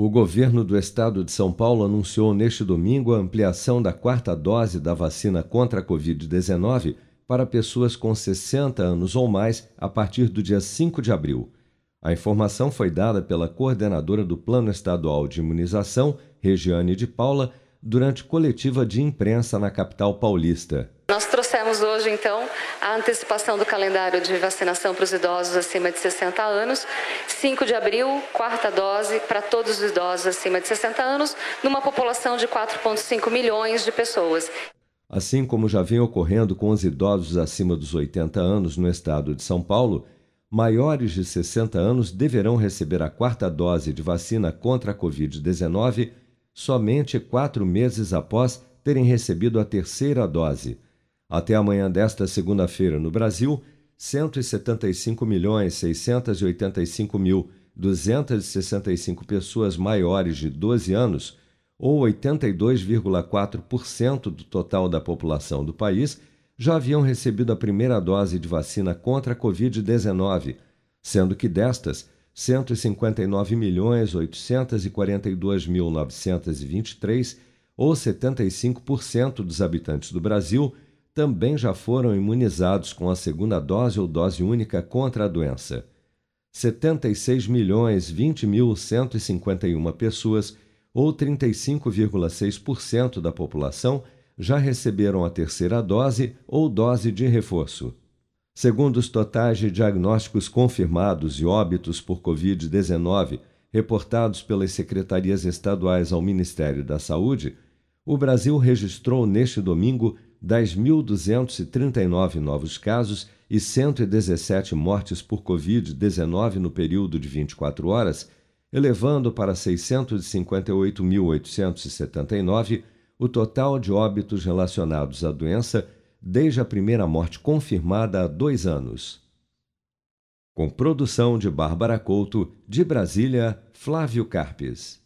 O governo do estado de São Paulo anunciou neste domingo a ampliação da quarta dose da vacina contra a Covid-19 para pessoas com 60 anos ou mais a partir do dia 5 de abril. A informação foi dada pela coordenadora do Plano Estadual de Imunização, Regiane de Paula, durante coletiva de imprensa na capital paulista. Nós trouxemos hoje, então, a antecipação do calendário de vacinação para os idosos acima de 60 anos. 5 de abril, quarta dose para todos os idosos acima de 60 anos, numa população de 4,5 milhões de pessoas. Assim como já vem ocorrendo com os idosos acima dos 80 anos no estado de São Paulo, maiores de 60 anos deverão receber a quarta dose de vacina contra a Covid-19 somente quatro meses após terem recebido a terceira dose. Até amanhã desta segunda-feira, no Brasil, 175.685.265 pessoas maiores de 12 anos, ou 82,4% do total da população do país, já haviam recebido a primeira dose de vacina contra a Covid-19, sendo que destas, 159.842.923, ou 75% dos habitantes do Brasil, também já foram imunizados com a segunda dose ou dose única contra a doença. 76 milhões 20 mil 151 pessoas, ou 35,6% da população, já receberam a terceira dose ou dose de reforço. Segundo os totais de diagnósticos confirmados e óbitos por Covid-19 reportados pelas secretarias estaduais ao Ministério da Saúde, o Brasil registrou neste domingo 10.239 novos casos e 117 mortes por Covid-19 no período de 24 horas, elevando para 658.879 o total de óbitos relacionados à doença desde a primeira morte confirmada há dois anos. Com produção de Bárbara Couto, de Brasília, Flávio Carpes.